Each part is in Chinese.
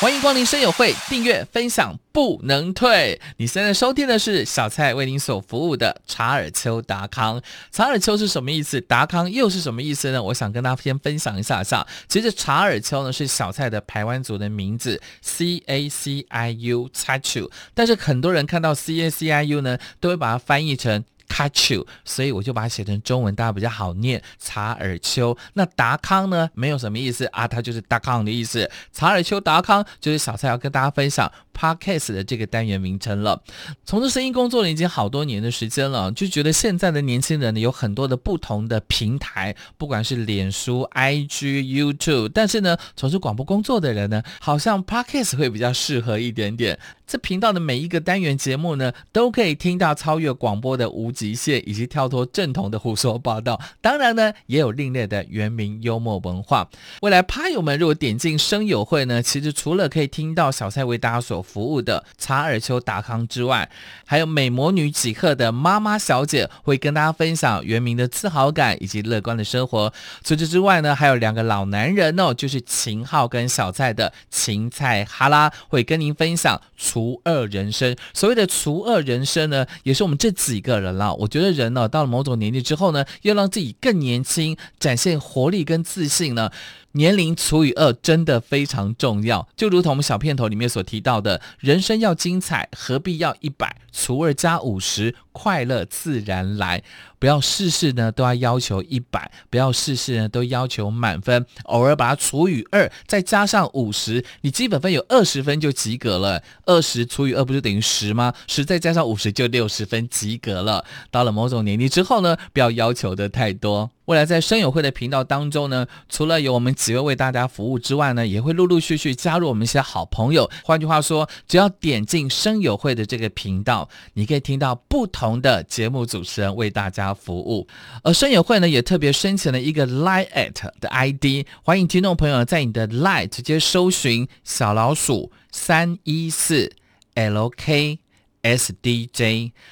欢迎光临声友会，订阅分享不能退。你现在收听的是小蔡为您所服务的查尔丘达康。查尔丘是什么意思？达康又是什么意思呢？我想跟大家先分享一下下。其实查尔丘呢是小蔡的排湾族的名字，C A C I U 查丘。但是很多人看到 C A C I U 呢，都会把它翻译成。Catch you，所以我就把它写成中文，大家比较好念。查尔丘，那达康呢？没有什么意思啊，它就是达康的意思。查尔丘达康就是小蔡要跟大家分享 podcast 的这个单元名称了。从事声音工作了已经好多年的时间了，就觉得现在的年轻人呢有很多的不同的平台，不管是脸书、IG、YouTube，但是呢，从事广播工作的人呢，好像 podcast 会比较适合一点点。这频道的每一个单元节目呢，都可以听到超越广播的无极限，以及跳脱正统的胡说八道。当然呢，也有另类的原名幽默文化。未来趴友们如果点进声友会呢，其实除了可以听到小蔡为大家所服务的查尔丘达康之外，还有美魔女几克的妈妈小姐会跟大家分享原名的自豪感以及乐观的生活。除此之外呢，还有两个老男人哦，就是秦昊跟小蔡的芹菜哈拉会跟您分享。除二人生，所谓的除二人生呢，也是我们这几个人了。我觉得人呢，到了某种年纪之后呢，要让自己更年轻，展现活力跟自信呢。年龄除以二真的非常重要，就如同我们小片头里面所提到的，人生要精彩，何必要一百？除二加五十，快乐自然来。不要事事呢都要要求一百，不要事事呢都要求满分，偶尔把它除以二，再加上五十，你基本分有二十分就及格了。二十除以二不就等于十吗？十再加上五十就六十分及格了。到了某种年龄之后呢，不要要求的太多。未来在声友会的频道当中呢，除了有我们几位为大家服务之外呢，也会陆陆续续加入我们一些好朋友。换句话说，只要点进声友会的这个频道，你可以听到不同同的节目主持人为大家服务。而声友会呢，也特别申请了一个 Line at 的 ID，欢迎听众朋友在你的 Line 直接搜寻小老鼠三一四 LKSDJ，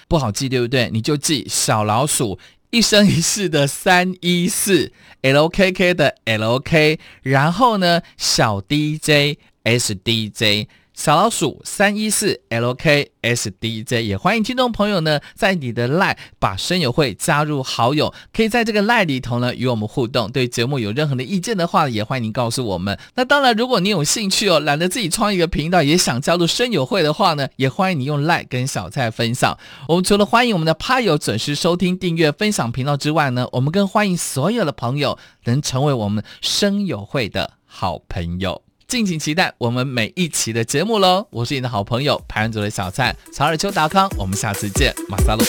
不好记对不对？你就记小老鼠。一生一世的三一四 LKK 的 LK，然后呢，小 DJ SDJ。小老鼠三一四 LKSDJ 也欢迎听众朋友呢，在你的 line 把声友会加入好友，可以在这个 line 里头呢与我们互动。对节目有任何的意见的话，也欢迎您告诉我们。那当然，如果你有兴趣哦，懒得自己创一个频道，也想加入声友会的话呢，也欢迎你用 line 跟小蔡分享。我们除了欢迎我们的趴友准时收听、订阅、分享频道之外呢，我们更欢迎所有的朋友能成为我们声友会的好朋友。敬请期待我们每一期的节目喽！我是你的好朋友排人组的小蔡曹尔秋达康，我们下次见，马萨路。